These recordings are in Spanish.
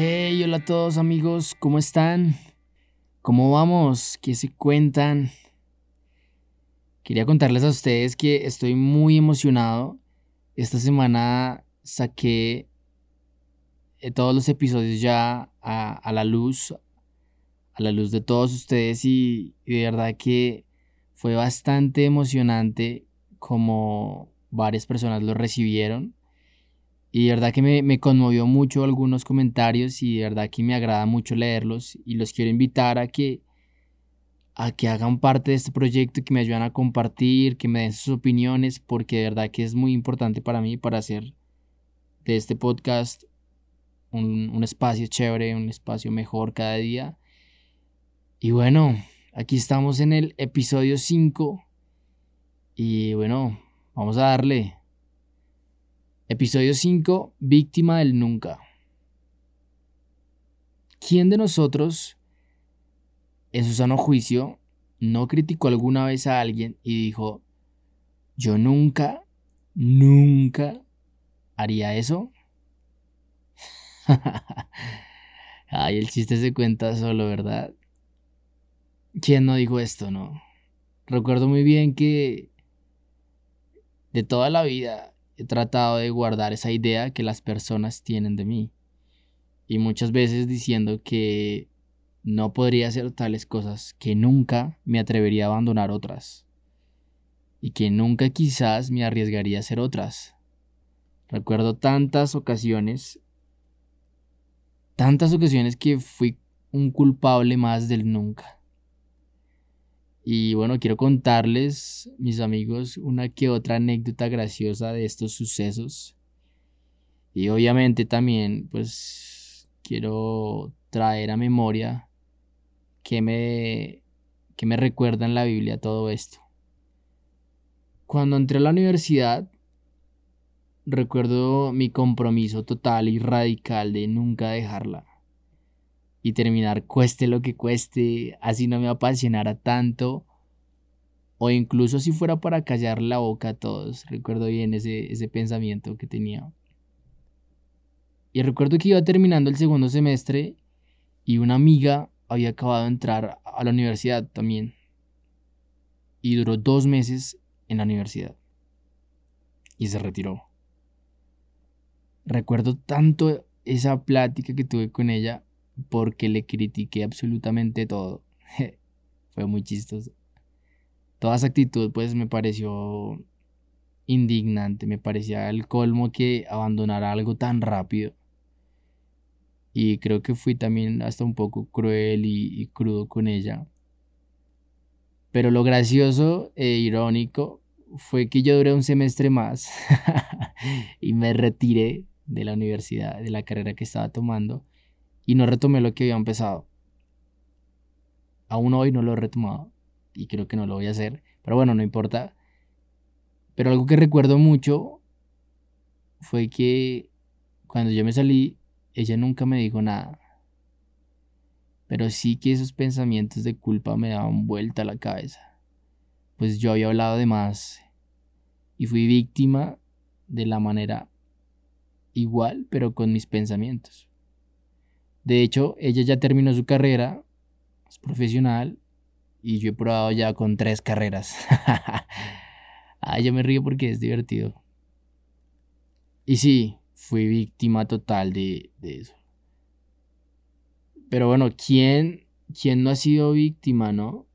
Hey, hola a todos amigos, ¿cómo están? ¿Cómo vamos? ¿Qué se cuentan? Quería contarles a ustedes que estoy muy emocionado. Esta semana saqué eh, todos los episodios ya a, la luz, a la luz de todos ustedes y, y de verdad que fue bastante emocionante como varias personas lo recibieron. Y de verdad que me, conmovió mucho algunos comentarios y de verdad que me agrada mucho leerlos y los quiero invitar a que, a que hagan parte de este proyecto, que me ayuden a compartir, que me den sus opiniones, porque de verdad que es muy importante para mí para hacer de este podcast un, un espacio chévere, un espacio mejor cada día. Y bueno, aquí estamos en el episodio 5 y bueno, vamos a darle. Episodio 5. Víctima del nunca. ¿Quién de nosotros, en su sano juicio, no criticó alguna vez a alguien y dijo, yo nunca, nunca haría eso? Ay, el chiste se cuenta solo, ¿verdad? ¿Quién no dijo esto, no? Recuerdo muy bien que de toda la vida he tratado de guardar esa idea que las personas tienen de mí. Y muchas veces diciendo que no podría hacer tales cosas, que nunca me atrevería a abandonar otras. Y que nunca quizás me arriesgaría a hacer otras. Recuerdo tantas ocasiones, tantas ocasiones que fui un culpable más del nunca. Y bueno, quiero contarles, mis amigos, una que otra anécdota graciosa de estos sucesos. Y obviamente también, pues, quiero traer a memoria que me, que me recuerda en la Biblia todo esto. Cuando entré a la universidad, recuerdo mi compromiso total y radical de nunca dejarla y terminar cueste lo que cueste, así no me apasionara tanto, o incluso si fuera para callar la boca a todos. Recuerdo bien ese, ese pensamiento que tenía. Y recuerdo que iba terminando el segundo semestre y una amiga había acabado de entrar a la universidad también. Y duró dos meses en la universidad. Y se retiró. Recuerdo tanto esa plática que tuve con ella porque le critiqué absolutamente todo. Fue muy chistoso. Toda esa actitud pues me pareció indignante, me parecía el colmo que abandonara algo tan rápido. Y creo que fui también hasta un poco cruel y, crudo con ella. Pero lo gracioso e irónico fue que yo duré un semestre más y me retiré de la universidad, de la carrera que estaba tomando y no retomé lo que había empezado. Aún hoy no lo he retomado y creo que no lo voy a hacer, pero bueno, no importa. Pero algo que recuerdo mucho fue que cuando yo me salí, ella nunca me dijo nada. Pero sí que esos pensamientos de culpa me daban vuelta a la cabeza. Pues yo había hablado de más y fui víctima de la manera igual, pero con mis pensamientos. De hecho, ella ya terminó su carrera, es profesional, y yo he probado ya con tres carreras. Ay, yo me río porque es divertido. Y sí, fui víctima total de, eso. Pero bueno, ¿quién, ¿quién no ha sido víctima, no?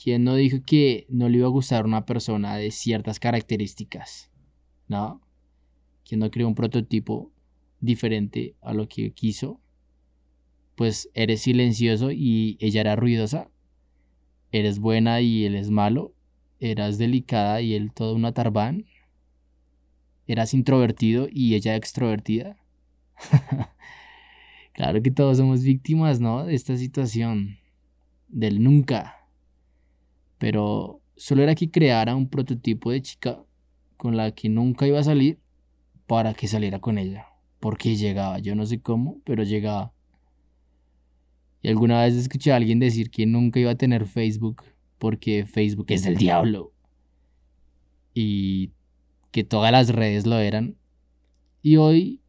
¿Quién no dijo que no le iba a gustar una persona de ciertas características? ¿No? ¿Quién no creó un prototipo diferente a lo que quiso? Pues eres silencioso y ella era ruidosa. Eres buena y él es malo. Eras delicada y él todo una tarbán. Eras introvertido y ella extrovertida. claro que todos somos víctimas, ¿no? De esta situación. Del nunca. Pero solo era que creara un prototipo de chica con la que nunca iba a salir para que saliera con ella. Porque llegaba, yo no sé cómo, pero llegaba. Y alguna vez escuché a alguien decir que nunca iba a tener Facebook porque Facebook es del diablo. Y que todas las redes lo eran. Y hoy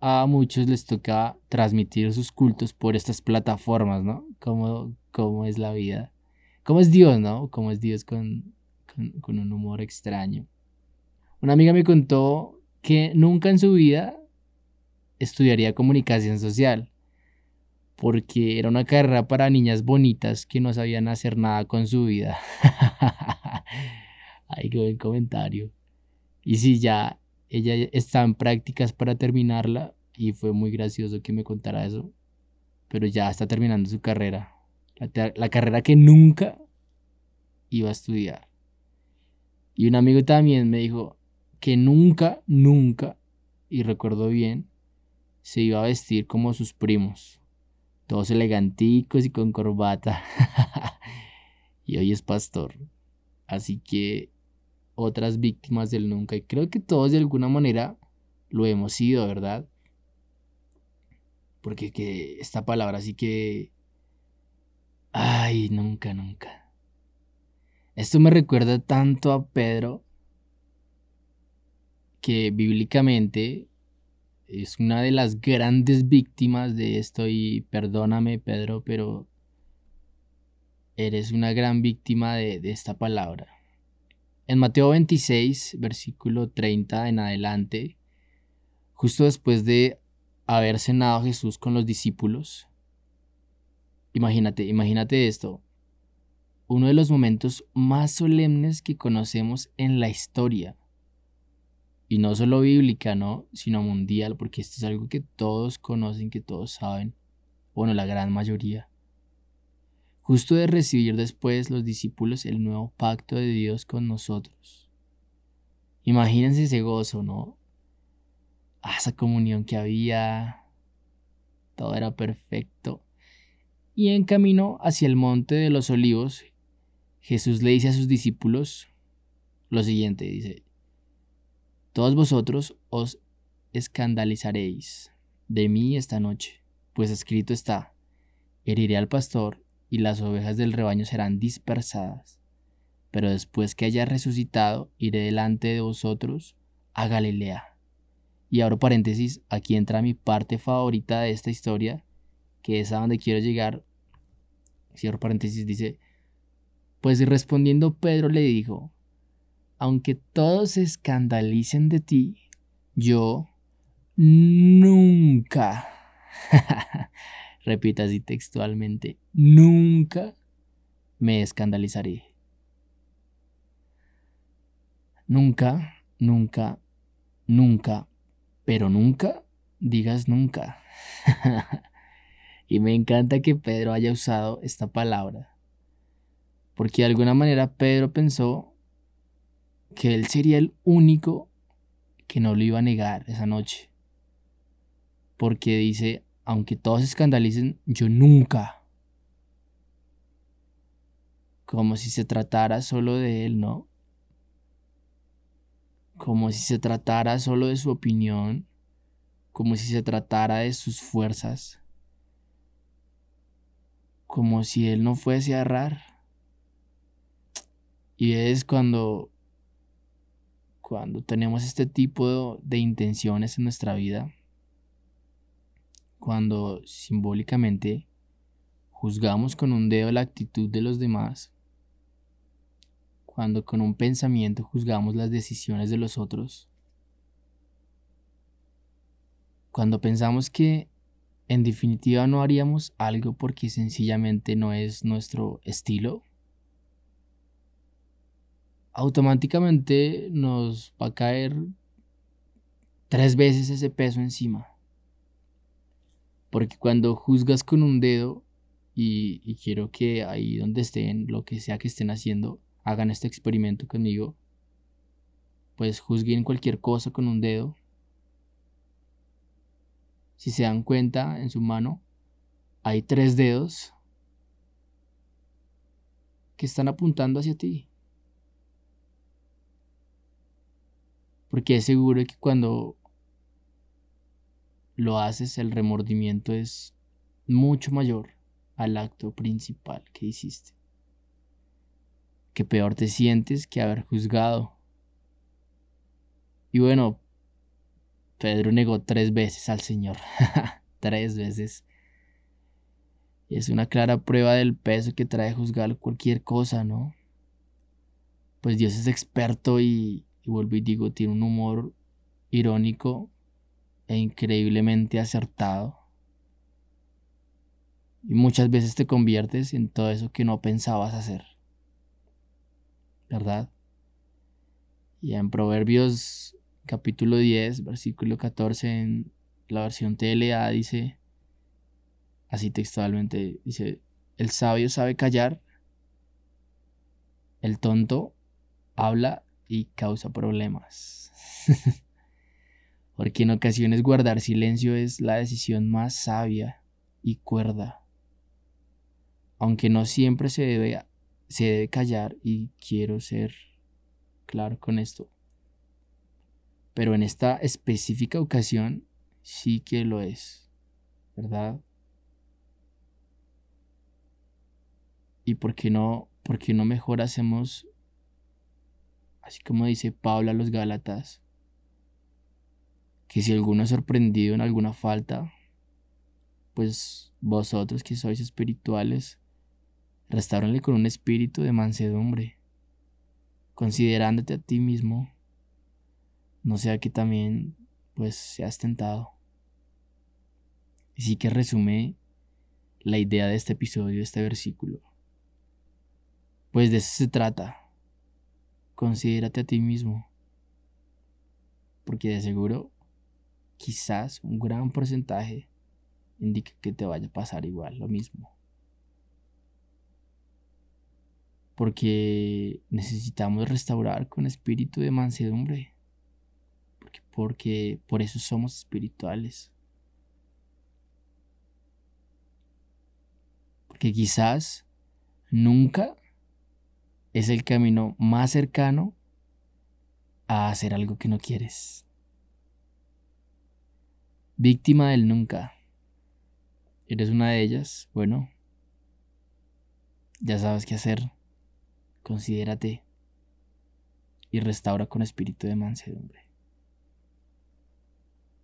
a muchos les toca transmitir sus cultos por estas plataformas, ¿no? Cómo, cómo es la vida. Cómo es Dios, ¿no? Cómo es Dios con, con un humor extraño. Una amiga me contó que nunca en su vida estudiaría comunicación social, porque era una carrera para niñas bonitas que no sabían hacer nada con su vida. Ay, qué buen comentario. Y si ya ella está en prácticas para terminarla y fue muy gracioso que me contara eso, pero ya está terminando su carrera, la, la carrera que nunca iba a estudiar. Y un amigo también me dijo, que nunca, nunca, y recuerdo bien, se iba a vestir como sus primos, todos eleganticos y con corbata. y hoy es pastor. Así que otras víctimas del nunca, y creo que todos de alguna manera lo hemos sido, ¿verdad? Porque que esta palabra sí que... Ay, nunca, nunca. Esto me recuerda tanto a Pedro que bíblicamente es una de las grandes víctimas de esto y perdóname Pedro, pero eres una gran víctima de, de esta palabra. En Mateo 26, versículo 30 en adelante, justo después de haber cenado Jesús con los discípulos, imagínate, imagínate esto, uno de los momentos más solemnes que conocemos en la historia y no solo bíblica, ¿no? Sino mundial, porque esto es algo que todos conocen, que todos saben, bueno, la gran mayoría. Justo de recibir después los discípulos el nuevo pacto de Dios con nosotros. Imagínense ese gozo, ¿no? Ah, esa comunión que había, todo era perfecto. Y en camino hacia el monte de los olivos, Jesús le dice a sus discípulos lo siguiente, dice, todos vosotros os escandalizaréis de mí esta noche, pues escrito está, heriré al pastor y las ovejas del rebaño serán dispersadas. Pero después que haya resucitado, iré delante de vosotros a Galilea. Y abro paréntesis, aquí entra mi parte favorita de esta historia, que es a donde quiero llegar. Cierro paréntesis, dice, pues respondiendo Pedro le dijo, aunque todos se escandalicen de ti, yo nunca, repita así textualmente, nunca me escandalizaré. Nunca, nunca, nunca, pero nunca digas nunca. y me encanta que Pedro haya usado esta palabra, porque de alguna manera Pedro pensó que él sería el único que no lo iba a negar esa noche. Porque dice, aunque todos se escandalicen, yo nunca. Como si se tratara solo de él, ¿no? Como si se tratara solo de su opinión, como si se tratara de sus fuerzas, como si él no fuese a errar. Y es cuando cuando tenemos este tipo de, intenciones en nuestra vida, cuando simbólicamente juzgamos con un dedo la actitud de los demás, cuando con un pensamiento juzgamos las decisiones de los otros, cuando pensamos que en definitiva no haríamos algo porque sencillamente no es nuestro estilo, automáticamente nos va a caer tres veces ese peso encima. Porque cuando juzgas con un dedo, y, quiero que ahí donde estén, lo que sea que estén haciendo, hagan este experimento conmigo, pues juzguen cualquier cosa con un dedo. Si se dan cuenta, en su mano hay tres dedos que están apuntando hacia ti. Porque es seguro que cuando lo haces el remordimiento es mucho mayor al acto principal que hiciste. Que peor te sientes que haber juzgado. Y bueno, Pedro negó tres veces al Señor. tres veces. Y es una clara prueba del peso que trae juzgar cualquier cosa, ¿no? Pues Dios es experto y, y vuelvo y digo, tiene un humor irónico e increíblemente acertado. Y muchas veces te conviertes en todo eso que no pensabas hacer. ¿Verdad? Y en Proverbios capítulo 10, versículo 14, en la versión TLA dice, así textualmente, dice, el sabio sabe callar, el tonto habla y causa problemas. Porque en ocasiones guardar silencio es la decisión más sabia y cuerda. Aunque no siempre se debe, se debe callar y quiero ser claro con esto. Pero en esta específica ocasión sí que lo es, ¿verdad? ¿Y por qué no, por qué no mejor hacemos, así como dice Pablo a los Gálatas, que si alguno es sorprendido en alguna falta, pues vosotros que sois espirituales, restáurenle con un espíritu de mansedumbre, considerándote a ti mismo no sea que también pues seas tentado. Y sí que resume la idea de este episodio, de este versículo. Pues de eso se trata. Considérate a ti mismo. Porque de seguro, quizás un gran porcentaje indica que te vaya a pasar igual, lo mismo. Porque necesitamos restaurar con espíritu de mansedumbre porque, por eso somos espirituales. Porque quizás nunca es el camino más cercano a hacer algo que no quieres. Víctima del nunca. ¿Eres una de ellas? Bueno, ya sabes qué hacer. Considérate y restaura con espíritu de mansedumbre.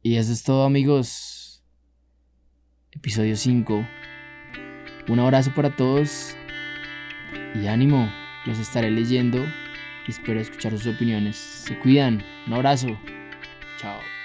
Y eso es todo amigos. Episodio 5. Un abrazo para todos y ánimo. Los estaré leyendo y espero escuchar sus opiniones. Se cuidan. Un abrazo. Chao.